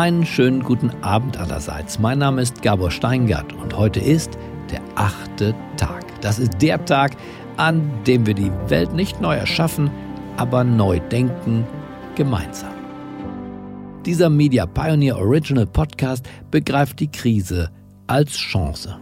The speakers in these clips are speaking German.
Einen schönen guten Abend allerseits. Mein Name ist Gabor Steingart und heute ist der achte Tag. Das ist der Tag, an dem wir die Welt nicht neu erschaffen, aber neu denken, gemeinsam. Dieser Media Pioneer Original Podcast begreift die Krise als Chance.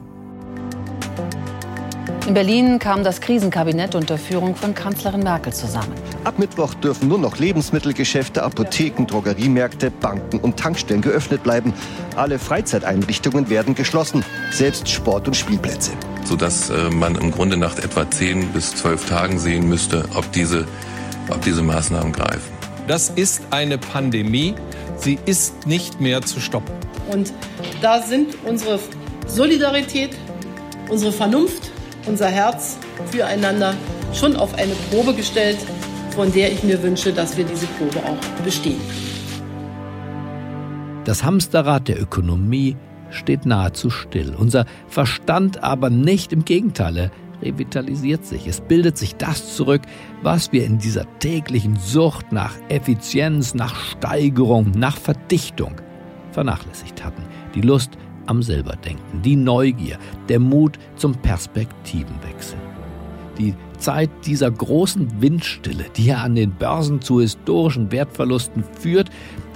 In Berlin kam das Krisenkabinett unter Führung von Kanzlerin Merkel zusammen. Ab Mittwoch dürfen nur noch Lebensmittelgeschäfte, Apotheken, Drogeriemärkte, Banken und Tankstellen geöffnet bleiben. Alle Freizeiteinrichtungen werden geschlossen, selbst Sport- und Spielplätze. Sodass äh, man im Grunde nach etwa 10 bis 12 Tagen sehen müsste, ob diese, ob diese Maßnahmen greifen. Das ist eine Pandemie. Sie ist nicht mehr zu stoppen. Und da sind unsere Solidarität, unsere Vernunft, unser Herz füreinander schon auf eine Probe gestellt, von der ich mir wünsche, dass wir diese Probe auch bestehen. Das Hamsterrad der Ökonomie steht nahezu still. Unser Verstand aber nicht, im Gegenteil, er revitalisiert sich. Es bildet sich das zurück, was wir in dieser täglichen Sucht nach Effizienz, nach Steigerung, nach Verdichtung vernachlässigt hatten. Die Lust am Selberdenken, die Neugier, der Mut zum Perspektivenwechsel. Die Zeit dieser großen Windstille, die ja an den Börsen zu historischen Wertverlusten führt,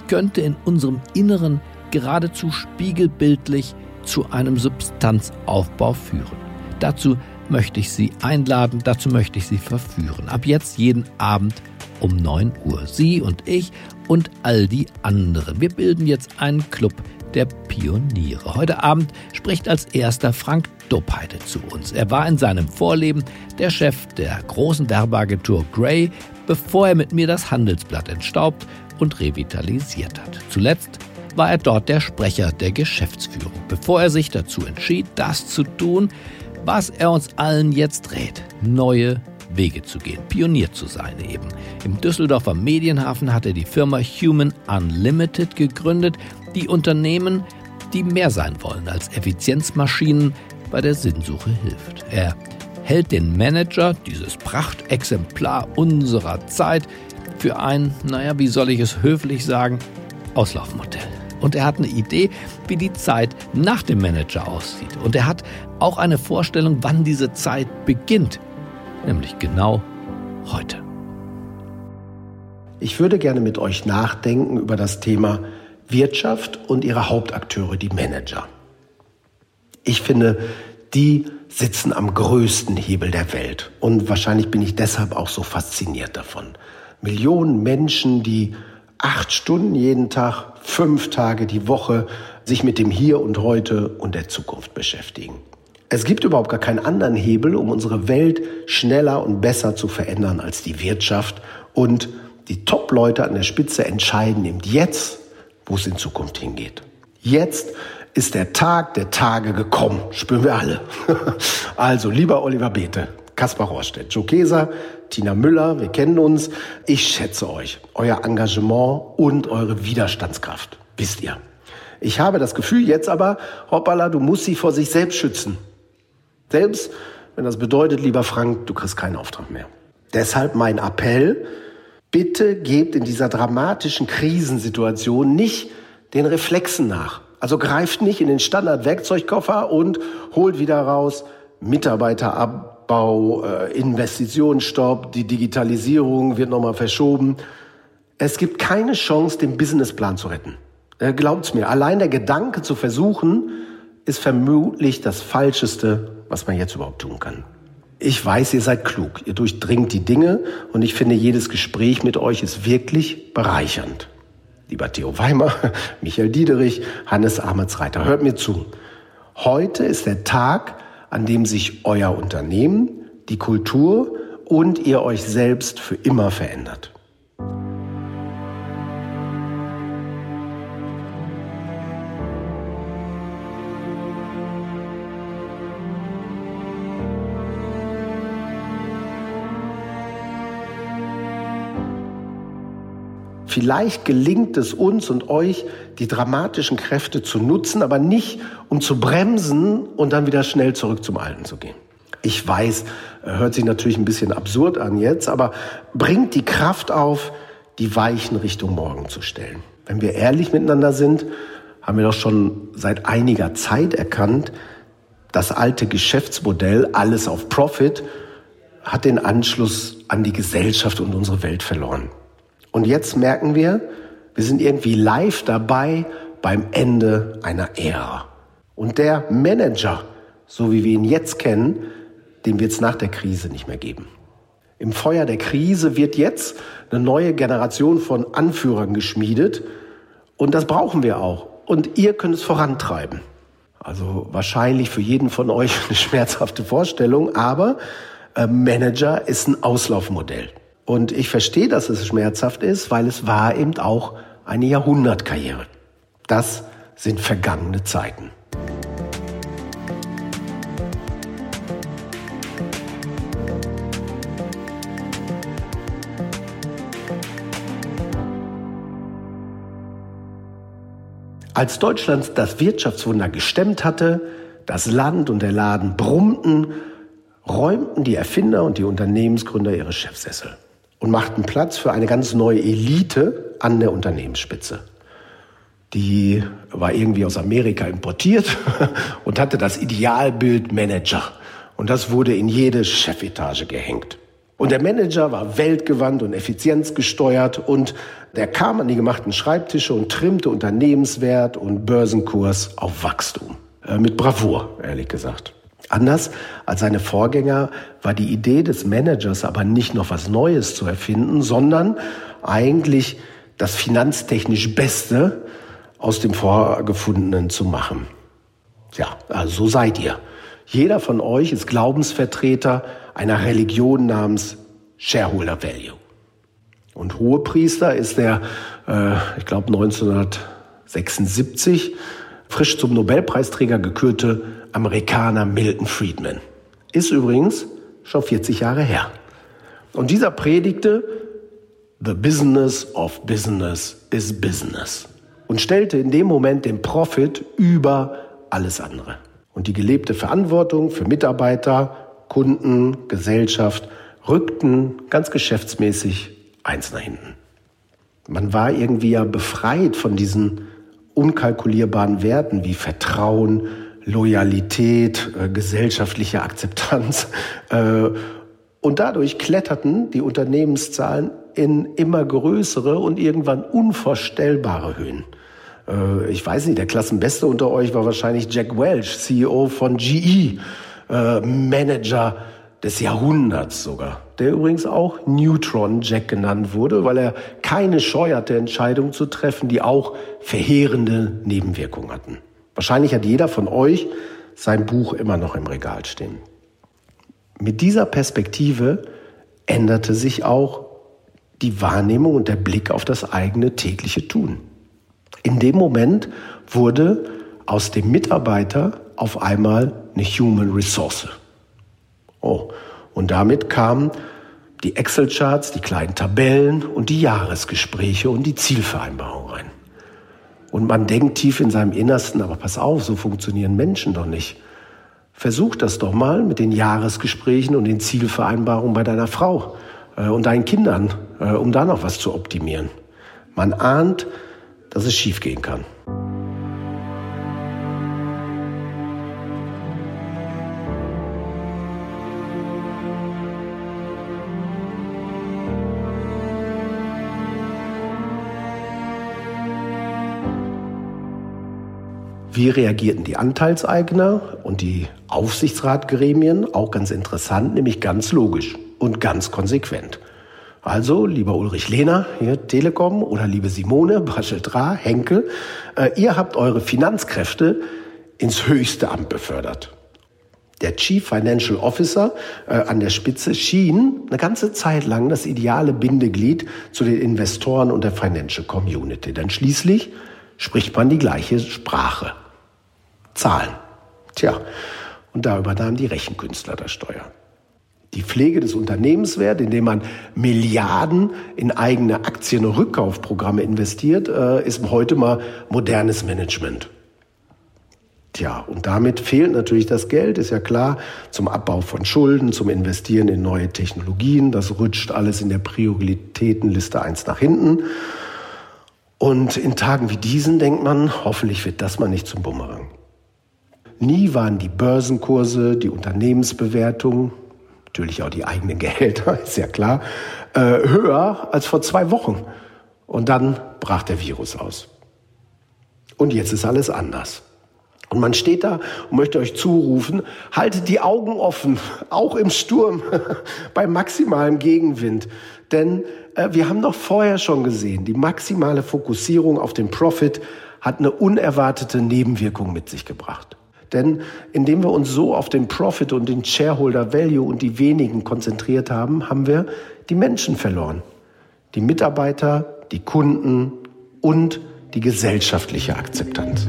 könnte in unserem Inneren geradezu spiegelbildlich zu einem Substanzaufbau führen. Dazu möchte ich Sie einladen, dazu möchte ich Sie verführen. Ab jetzt jeden Abend um 9 Uhr. Sie und ich und all die anderen. Wir bilden jetzt einen Club der Pioniere. Heute Abend spricht als erster Frank Doppheide zu uns. Er war in seinem Vorleben der Chef der großen Werbeagentur Grey, bevor er mit mir das Handelsblatt entstaubt und revitalisiert hat. Zuletzt war er dort der Sprecher der Geschäftsführung, bevor er sich dazu entschied, das zu tun, was er uns allen jetzt rät. Neue Wege zu gehen, Pionier zu sein eben. Im Düsseldorfer Medienhafen hat er die Firma Human Unlimited gegründet, die Unternehmen, die mehr sein wollen als Effizienzmaschinen, bei der Sinnsuche hilft. Er hält den Manager, dieses Prachtexemplar unserer Zeit, für ein, naja, wie soll ich es höflich sagen, Auslaufmodell. Und er hat eine Idee, wie die Zeit nach dem Manager aussieht. Und er hat auch eine Vorstellung, wann diese Zeit beginnt. Nämlich genau heute. Ich würde gerne mit euch nachdenken über das Thema Wirtschaft und ihre Hauptakteure, die Manager. Ich finde, die sitzen am größten Hebel der Welt. Und wahrscheinlich bin ich deshalb auch so fasziniert davon. Millionen Menschen, die acht Stunden jeden Tag, fünf Tage die Woche sich mit dem Hier und Heute und der Zukunft beschäftigen. Es gibt überhaupt gar keinen anderen Hebel, um unsere Welt schneller und besser zu verändern als die Wirtschaft. Und die Top-Leute an der Spitze entscheiden eben jetzt, wo es in Zukunft hingeht. Jetzt ist der Tag der Tage gekommen, spüren wir alle. also, lieber Oliver Bete, Kaspar Rohrstedt, Joe Keser, Tina Müller, wir kennen uns. Ich schätze euch, euer Engagement und eure Widerstandskraft, wisst ihr. Ich habe das Gefühl jetzt aber, hoppala, du musst sie vor sich selbst schützen. Selbst wenn das bedeutet, lieber Frank, du kriegst keinen Auftrag mehr. Deshalb mein Appell, bitte gebt in dieser dramatischen Krisensituation nicht den Reflexen nach. Also greift nicht in den Standard-Werkzeugkoffer und holt wieder raus Mitarbeiterabbau, äh, Investitionsstopp, die Digitalisierung wird nochmal verschoben. Es gibt keine Chance, den Businessplan zu retten. Äh, glaubt's mir, allein der Gedanke zu versuchen, ist vermutlich das Falscheste, was man jetzt überhaupt tun kann. Ich weiß, ihr seid klug, ihr durchdringt die Dinge und ich finde, jedes Gespräch mit euch ist wirklich bereichernd lieber Theo Weimer, Michael Diederich, Hannes Ametsreiter, hört mir zu. Heute ist der Tag, an dem sich euer Unternehmen, die Kultur und ihr euch selbst für immer verändert. Vielleicht gelingt es uns und euch, die dramatischen Kräfte zu nutzen, aber nicht, um zu bremsen und dann wieder schnell zurück zum Alten zu gehen. Ich weiß, hört sich natürlich ein bisschen absurd an jetzt, aber bringt die Kraft auf, die Weichen Richtung Morgen zu stellen. Wenn wir ehrlich miteinander sind, haben wir doch schon seit einiger Zeit erkannt, das alte Geschäftsmodell, alles auf Profit, hat den Anschluss an die Gesellschaft und unsere Welt verloren. Und jetzt merken wir, wir sind irgendwie live dabei beim Ende einer Ära. Und der Manager, so wie wir ihn jetzt kennen, den wird es nach der Krise nicht mehr geben. Im Feuer der Krise wird jetzt eine neue Generation von Anführern geschmiedet. Und das brauchen wir auch. Und ihr könnt es vorantreiben. Also wahrscheinlich für jeden von euch eine schmerzhafte Vorstellung, aber äh, Manager ist ein Auslaufmodell. Und ich verstehe, dass es schmerzhaft ist, weil es war eben auch eine Jahrhundertkarriere. Das sind vergangene Zeiten. Als Deutschland das Wirtschaftswunder gestemmt hatte, das Land und der Laden brummten, räumten die Erfinder und die Unternehmensgründer ihre Chefsessel und machten Platz für eine ganz neue Elite an der Unternehmensspitze. Die war irgendwie aus Amerika importiert und hatte das Idealbild Manager. Und das wurde in jede Chefetage gehängt. Und der Manager war weltgewandt und effizienzgesteuert und der kam an die gemachten Schreibtische und trimmte Unternehmenswert und Börsenkurs auf Wachstum. Äh, mit Bravour, ehrlich gesagt. Anders als seine Vorgänger war die Idee des Managers aber nicht noch was Neues zu erfinden, sondern eigentlich das finanztechnisch Beste aus dem Vorgefundenen zu machen. Ja, also so seid ihr. Jeder von euch ist Glaubensvertreter einer Religion namens Shareholder Value. Und Hohepriester ist der, äh, ich glaube 1976, frisch zum Nobelpreisträger gekürte Amerikaner Milton Friedman. Ist übrigens schon 40 Jahre her. Und dieser predigte, The business of business is business. Und stellte in dem Moment den Profit über alles andere. Und die gelebte Verantwortung für Mitarbeiter, Kunden, Gesellschaft rückten ganz geschäftsmäßig eins nach hinten. Man war irgendwie ja befreit von diesen unkalkulierbaren Werten wie Vertrauen, Loyalität, äh, gesellschaftliche Akzeptanz. Äh, und dadurch kletterten die Unternehmenszahlen in immer größere und irgendwann unvorstellbare Höhen. Äh, ich weiß nicht, der Klassenbeste unter euch war wahrscheinlich Jack Welch, CEO von GE, äh, Manager des Jahrhunderts sogar, der übrigens auch Neutron Jack genannt wurde, weil er keine Scheu hatte, Entscheidungen zu treffen, die auch verheerende Nebenwirkungen hatten. Wahrscheinlich hat jeder von euch sein Buch immer noch im Regal stehen. Mit dieser Perspektive änderte sich auch die Wahrnehmung und der Blick auf das eigene tägliche Tun. In dem Moment wurde aus dem Mitarbeiter auf einmal eine Human Resource. Oh, und damit kamen die Excel-Charts, die kleinen Tabellen und die Jahresgespräche und die Zielvereinbarung rein. Und man denkt tief in seinem Innersten, aber pass auf, so funktionieren Menschen doch nicht. Versuch das doch mal mit den Jahresgesprächen und den Zielvereinbarungen bei deiner Frau äh, und deinen Kindern, äh, um da noch was zu optimieren. Man ahnt, dass es schiefgehen kann. Wie reagierten die Anteilseigner und die Aufsichtsratgremien? Auch ganz interessant, nämlich ganz logisch und ganz konsequent. Also, lieber Ulrich Lehner, hier Telekom oder liebe Simone, Bascheltra, Henkel, äh, ihr habt eure Finanzkräfte ins höchste Amt befördert. Der Chief Financial Officer äh, an der Spitze schien eine ganze Zeit lang das ideale Bindeglied zu den Investoren und der Financial Community. Denn schließlich spricht man die gleiche Sprache. Zahlen. Tja, und da übernahmen die Rechenkünstler das Steuer. Die Pflege des Unternehmenswerts, indem man Milliarden in eigene Aktien- und Rückkaufprogramme investiert, äh, ist heute mal modernes Management. Tja, und damit fehlt natürlich das Geld, ist ja klar, zum Abbau von Schulden, zum Investieren in neue Technologien. Das rutscht alles in der Prioritätenliste eins nach hinten. Und in Tagen wie diesen denkt man, hoffentlich wird das mal nicht zum Bumerang. Nie waren die Börsenkurse, die Unternehmensbewertung, natürlich auch die eigenen Gehälter, ist ja klar, äh, höher als vor zwei Wochen. Und dann brach der Virus aus. Und jetzt ist alles anders. Und man steht da und möchte euch zurufen, haltet die Augen offen, auch im Sturm, bei maximalem Gegenwind. Denn äh, wir haben doch vorher schon gesehen, die maximale Fokussierung auf den Profit hat eine unerwartete Nebenwirkung mit sich gebracht. Denn indem wir uns so auf den Profit und den Shareholder Value und die wenigen konzentriert haben, haben wir die Menschen verloren. Die Mitarbeiter, die Kunden und die gesellschaftliche Akzeptanz.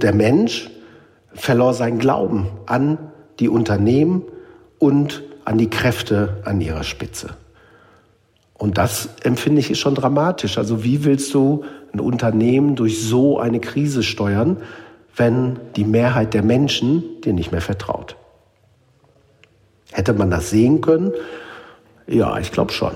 Der Mensch verlor seinen Glauben an die Unternehmen und an die Kräfte an ihrer Spitze. Und das empfinde ich schon dramatisch. Also wie willst du ein Unternehmen durch so eine Krise steuern, wenn die Mehrheit der Menschen dir nicht mehr vertraut? Hätte man das sehen können? Ja, ich glaube schon.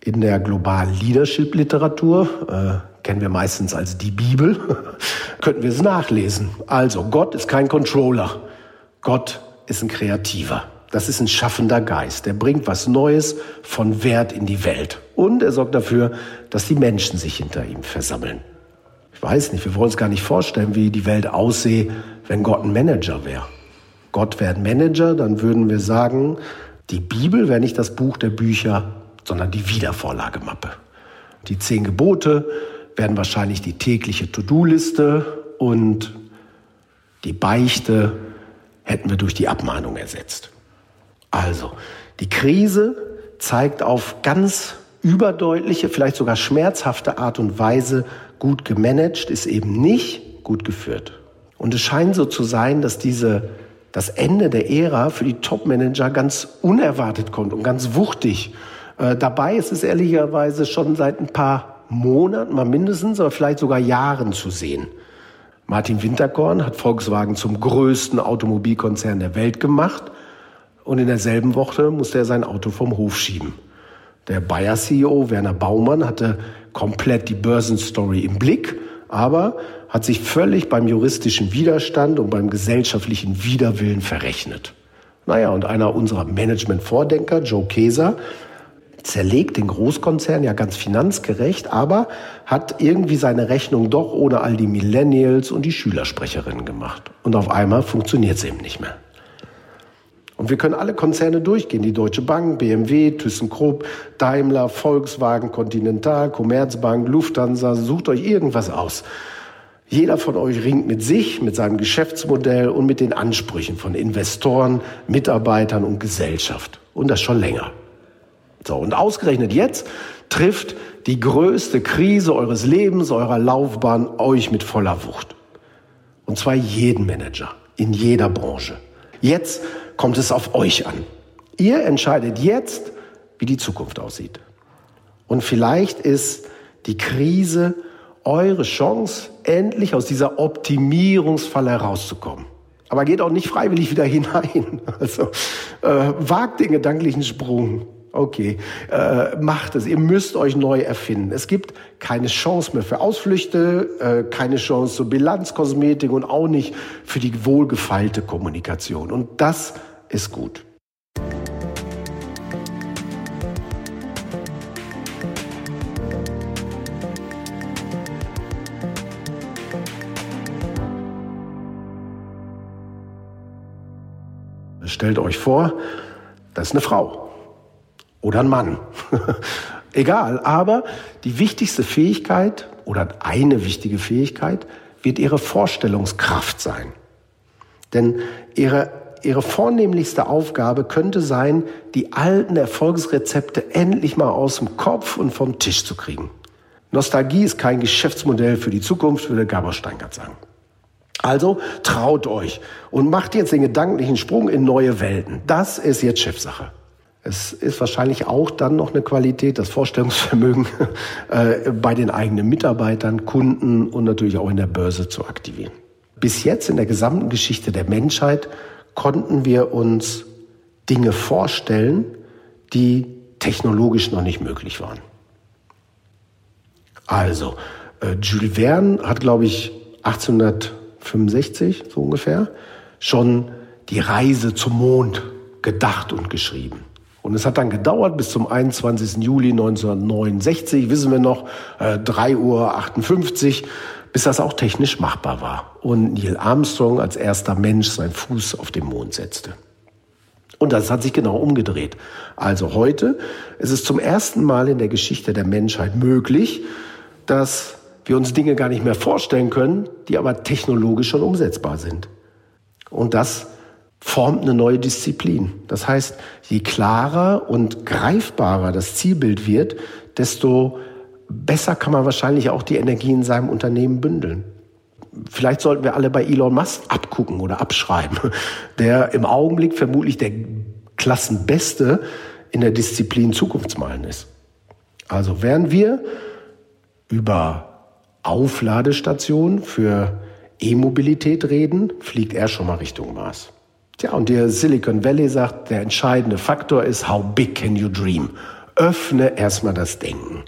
In der globalen Leadership-Literatur, äh, kennen wir meistens als die Bibel, könnten wir es nachlesen. Also, Gott ist kein Controller. Gott ist ein Kreativer. Das ist ein schaffender Geist. Der bringt was Neues von Wert in die Welt. Und er sorgt dafür, dass die Menschen sich hinter ihm versammeln. Ich weiß nicht, wir wollen uns gar nicht vorstellen, wie die Welt aussehe, wenn Gott ein Manager wäre. Gott wäre ein Manager, dann würden wir sagen, die Bibel wäre nicht das Buch der Bücher, sondern die Wiedervorlagemappe. Die zehn Gebote werden wahrscheinlich die tägliche To-Do-Liste und die Beichte hätten wir durch die Abmahnung ersetzt. Also, die Krise zeigt auf ganz überdeutliche, vielleicht sogar schmerzhafte Art und Weise, gut gemanagt ist eben nicht gut geführt. Und es scheint so zu sein, dass diese, das Ende der Ära für die Top-Manager ganz unerwartet kommt und ganz wuchtig. Äh, dabei ist es ehrlicherweise schon seit ein paar Monaten, mal mindestens, aber vielleicht sogar Jahren zu sehen. Martin Winterkorn hat Volkswagen zum größten Automobilkonzern der Welt gemacht und in derselben Woche musste er sein Auto vom Hof schieben. Der Bayer-CEO Werner Baumann hatte komplett die Börsenstory im Blick, aber hat sich völlig beim juristischen Widerstand und beim gesellschaftlichen Widerwillen verrechnet. Naja, und einer unserer Management-Vordenker, Joe Keser, zerlegt den Großkonzern ja ganz finanzgerecht, aber hat irgendwie seine Rechnung doch ohne all die Millennials und die Schülersprecherinnen gemacht. Und auf einmal funktioniert es eben nicht mehr. Und wir können alle Konzerne durchgehen. Die Deutsche Bank, BMW, ThyssenKrupp, Daimler, Volkswagen, Continental, Commerzbank, Lufthansa. Sucht euch irgendwas aus. Jeder von euch ringt mit sich, mit seinem Geschäftsmodell und mit den Ansprüchen von Investoren, Mitarbeitern und Gesellschaft. Und das schon länger. So, und ausgerechnet jetzt trifft die größte Krise eures Lebens, eurer Laufbahn euch mit voller Wucht. Und zwar jeden Manager, in jeder Branche. Jetzt kommt es auf euch an. Ihr entscheidet jetzt, wie die Zukunft aussieht. Und vielleicht ist die Krise eure Chance, endlich aus dieser Optimierungsfalle herauszukommen. Aber geht auch nicht freiwillig wieder hinein. Also äh, wagt den gedanklichen Sprung. Okay, äh, macht es. Ihr müsst euch neu erfinden. Es gibt keine Chance mehr für Ausflüchte, äh, keine Chance zur Bilanzkosmetik und auch nicht für die wohlgefeilte Kommunikation. Und das ist gut. Stellt euch vor, das ist eine Frau oder ein Mann. Egal, aber die wichtigste Fähigkeit oder eine wichtige Fähigkeit wird ihre Vorstellungskraft sein. Denn ihre ihre vornehmlichste Aufgabe könnte sein, die alten Erfolgsrezepte endlich mal aus dem Kopf und vom Tisch zu kriegen. Nostalgie ist kein Geschäftsmodell für die Zukunft, würde Gabor Steingart sagen. Also traut euch und macht jetzt den gedanklichen Sprung in neue Welten. Das ist jetzt Chefsache. Es ist wahrscheinlich auch dann noch eine Qualität, das Vorstellungsvermögen äh, bei den eigenen Mitarbeitern, Kunden und natürlich auch in der Börse zu aktivieren. bis jetzt in der gesamten Geschichte der Menschheit konnten wir uns Dinge vorstellen, die technologisch noch nicht möglich waren. Also, äh, Jules Verne hat, glaube ich, 1865 so ungefähr schon die Reise zum Mond gedacht und geschrieben. Und es hat dann gedauert bis zum 21. Juli 1969, wissen wir noch, äh, 3.58 Uhr, bis das auch technisch machbar war. Und Neil Armstrong als erster Mensch seinen Fuß auf den Mond setzte. Und das hat sich genau umgedreht. Also heute ist es zum ersten Mal in der Geschichte der Menschheit möglich, dass wir uns Dinge gar nicht mehr vorstellen können, die aber technologisch schon umsetzbar sind. Und das formt eine neue Disziplin. Das heißt, je klarer und greifbarer das Zielbild wird, desto besser kann man wahrscheinlich auch die Energie in seinem Unternehmen bündeln. Vielleicht sollten wir alle bei Elon Musk abgucken oder abschreiben, der im Augenblick vermutlich der Klassenbeste in der Disziplin Zukunftsmalen ist. Also während wir über Aufladestationen für E-Mobilität reden, fliegt er schon mal Richtung Mars. Tja, und der Silicon Valley sagt, der entscheidende Faktor ist, how big can you dream? Öffne erstmal das Denken.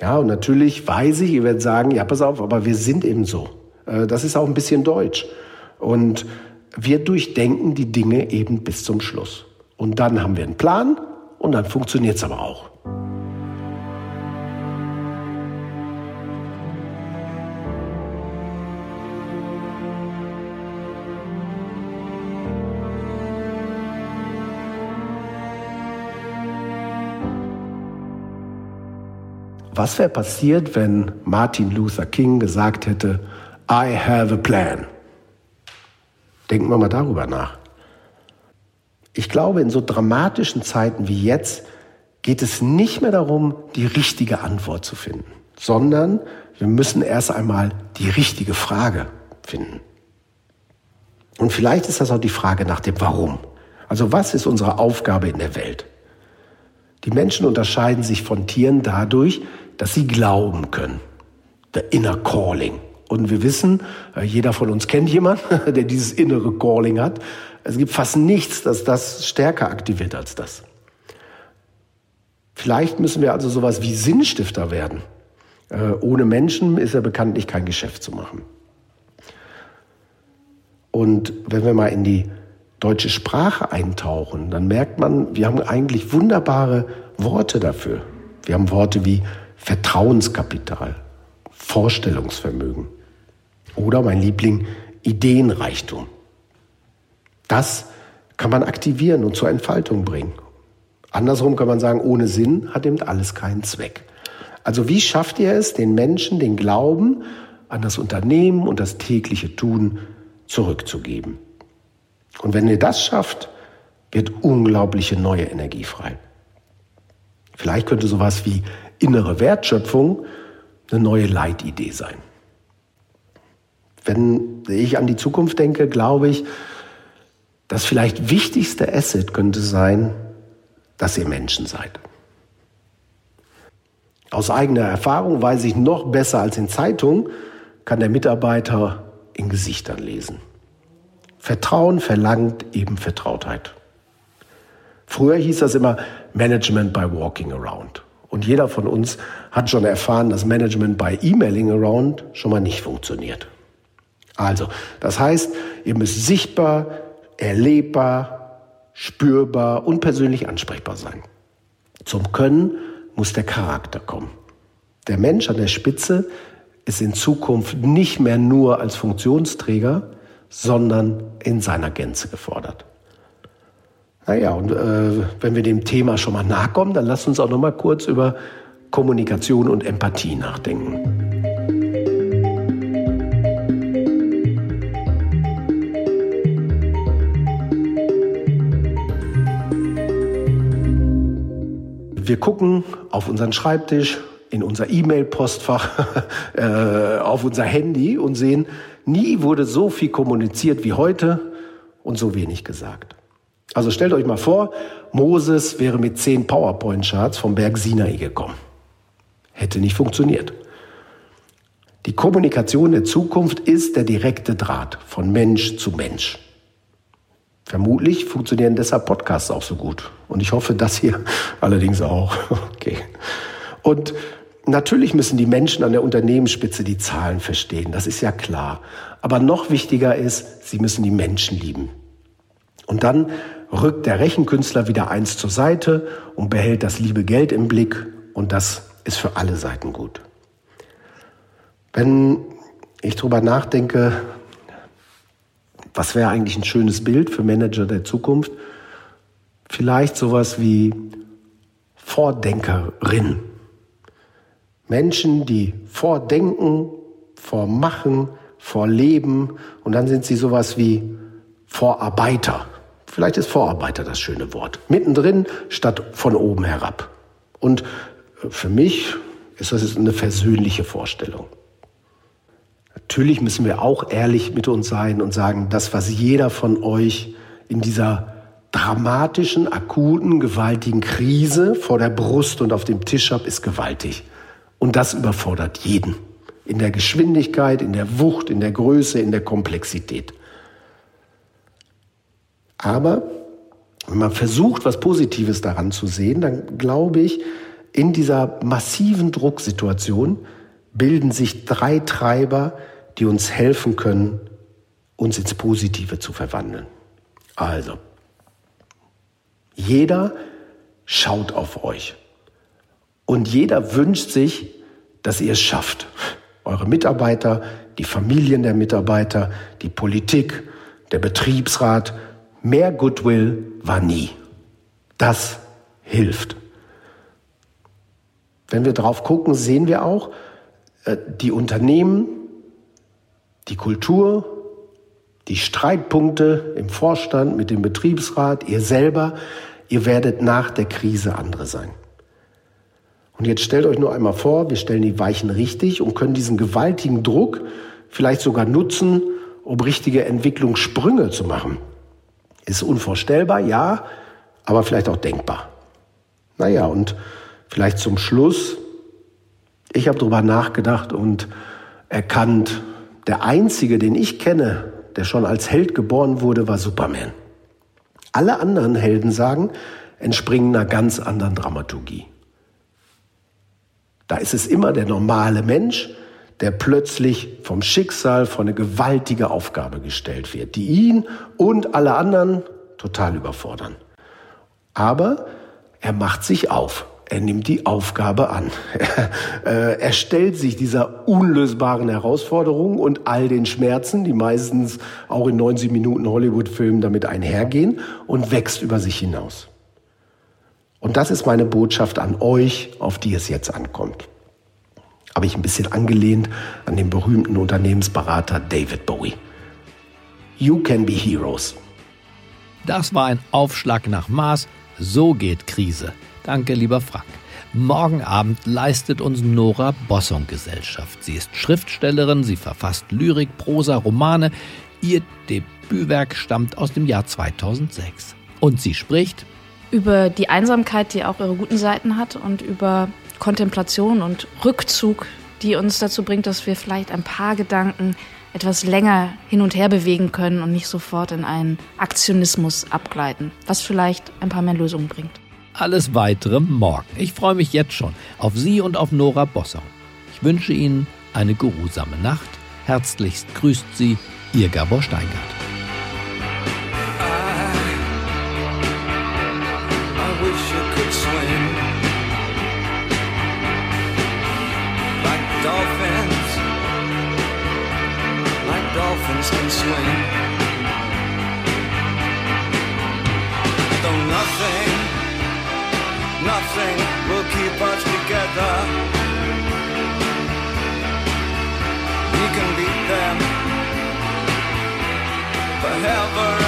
Ja, und natürlich weiß ich, ihr werdet sagen, ja, pass auf, aber wir sind eben so. Äh, das ist auch ein bisschen deutsch. Und wir durchdenken die Dinge eben bis zum Schluss. Und dann haben wir einen Plan und dann funktioniert es aber auch. Was wäre passiert, wenn Martin Luther King gesagt hätte, I have a plan? Denken wir mal darüber nach. Ich glaube, in so dramatischen Zeiten wie jetzt geht es nicht mehr darum, die richtige Antwort zu finden, sondern wir müssen erst einmal die richtige Frage finden. Und vielleicht ist das auch die Frage nach dem Warum. Also was ist unsere Aufgabe in der Welt? Die Menschen unterscheiden sich von Tieren dadurch, dass sie glauben können. Der Inner Calling. Und wir wissen, äh, jeder von uns kennt jemanden, der dieses innere Calling hat. Es gibt fast nichts, das das stärker aktiviert als das. Vielleicht müssen wir also sowas wie Sinnstifter werden. Äh, ohne Menschen ist ja bekanntlich kein Geschäft zu machen. Und wenn wir mal in die deutsche Sprache eintauchen, dann merkt man, wir haben eigentlich wunderbare Worte dafür. Wir haben Worte wie Vertrauenskapital, Vorstellungsvermögen oder mein Liebling Ideenreichtum. Das kann man aktivieren und zur Entfaltung bringen. Andersrum kann man sagen, ohne Sinn hat eben alles keinen Zweck. Also wie schafft ihr es, den Menschen den Glauben an das Unternehmen und das tägliche Tun zurückzugeben? Und wenn ihr das schafft, wird unglaubliche neue Energie frei. Vielleicht könnte sowas wie innere Wertschöpfung eine neue Leitidee sein. Wenn ich an die Zukunft denke, glaube ich, das vielleicht wichtigste Asset könnte sein, dass ihr Menschen seid. Aus eigener Erfahrung weiß ich noch besser als in Zeitungen, kann der Mitarbeiter in Gesichtern lesen. Vertrauen verlangt eben Vertrautheit. Früher hieß das immer Management by Walking Around. Und jeder von uns hat schon erfahren, dass Management bei Emailing Around schon mal nicht funktioniert. Also, das heißt, ihr müsst sichtbar, erlebbar, spürbar und persönlich ansprechbar sein. Zum Können muss der Charakter kommen. Der Mensch an der Spitze ist in Zukunft nicht mehr nur als Funktionsträger, sondern in seiner Gänze gefordert. Naja, und äh, wenn wir dem Thema schon mal nachkommen, dann lasst uns auch noch mal kurz über Kommunikation und Empathie nachdenken. Wir gucken auf unseren Schreibtisch, in unser E-Mail-Postfach, äh, auf unser Handy und sehen, nie wurde so viel kommuniziert wie heute und so wenig gesagt. Also stellt euch mal vor, Moses wäre mit zehn PowerPoint-Charts vom Berg Sinai gekommen. Hätte nicht funktioniert. Die Kommunikation der Zukunft ist der direkte Draht von Mensch zu Mensch. Vermutlich funktionieren deshalb Podcasts auch so gut. Und ich hoffe, das hier allerdings auch. Okay. Und natürlich müssen die Menschen an der Unternehmensspitze die Zahlen verstehen. Das ist ja klar. Aber noch wichtiger ist, sie müssen die Menschen lieben. Und dann rückt der Rechenkünstler wieder eins zur Seite und behält das liebe Geld im Blick. Und das ist für alle Seiten gut. Wenn ich darüber nachdenke, was wäre eigentlich ein schönes Bild für Manager der Zukunft? Vielleicht sowas wie Vordenkerin. Menschen, die vordenken, vormachen, vorleben und dann sind sie sowas wie Vorarbeiter. Vielleicht ist Vorarbeiter das schöne Wort. Mittendrin statt von oben herab. Und für mich ist das eine versöhnliche Vorstellung. Natürlich müssen wir auch ehrlich mit uns sein und sagen, das, was jeder von euch in dieser dramatischen, akuten, gewaltigen Krise vor der Brust und auf dem Tisch hat, ist gewaltig. Und das überfordert jeden. In der Geschwindigkeit, in der Wucht, in der Größe, in der Komplexität. Aber wenn man versucht, was Positives daran zu sehen, dann glaube ich, in dieser massiven Drucksituation bilden sich drei Treiber, die uns helfen können, uns ins Positive zu verwandeln. Also, jeder schaut auf euch und jeder wünscht sich, dass ihr es schafft. Eure Mitarbeiter, die Familien der Mitarbeiter, die Politik, der Betriebsrat. Mehr Goodwill war nie. Das hilft. Wenn wir drauf gucken, sehen wir auch, äh, die Unternehmen die Kultur, die Streitpunkte im Vorstand mit dem Betriebsrat, ihr selber, ihr werdet nach der Krise andere sein. Und jetzt stellt euch nur einmal vor, wir stellen die Weichen richtig und können diesen gewaltigen Druck vielleicht sogar nutzen, um richtige Entwicklungssprünge zu machen. Ist unvorstellbar, ja, aber vielleicht auch denkbar. Naja, und vielleicht zum Schluss, ich habe darüber nachgedacht und erkannt, der einzige, den ich kenne, der schon als Held geboren wurde, war Superman. Alle anderen Helden sagen, entspringen einer ganz anderen Dramaturgie. Da ist es immer der normale Mensch, der plötzlich vom Schicksal vor eine gewaltige Aufgabe gestellt wird, die ihn und alle anderen total überfordern. Aber er macht sich auf. Er nimmt die Aufgabe an. Äh, er stellt sich dieser unlösbaren Herausforderung und all den Schmerzen, die meistens auch in 90 Minuten Hollywood-Filmen damit einhergehen, und wächst über sich hinaus. Und das ist meine Botschaft an euch, auf die es jetzt ankommt. Habe ich ein bisschen angelehnt an den berühmten Unternehmensberater David Bowie. You can be heroes. Das war ein Aufschlag nach Maß. So geht Krise. Danke, lieber Frank. Morgen Abend leistet uns Nora Bossong Gesellschaft. Sie ist Schriftstellerin, sie verfasst Lyrik, Prosa, Romane. Ihr Debütwerk stammt aus dem Jahr 2006. Und sie spricht über die Einsamkeit, die auch ihre guten Seiten hat und über Kontemplation und Rückzug, die uns dazu bringt, dass wir vielleicht ein paar Gedanken etwas länger hin und her bewegen können und nicht sofort in einen Aktionismus abgleiten, was vielleicht ein paar mehr Lösungen bringt. Alles weitere morgen. Ich freue mich jetzt schon auf Sie und auf Nora Bossau. Ich wünsche Ihnen eine geruhsame Nacht. Herzlichst grüßt Sie, Ihr Gabor Steingart. Though nothing nothing will keep us together. We can beat them. Forever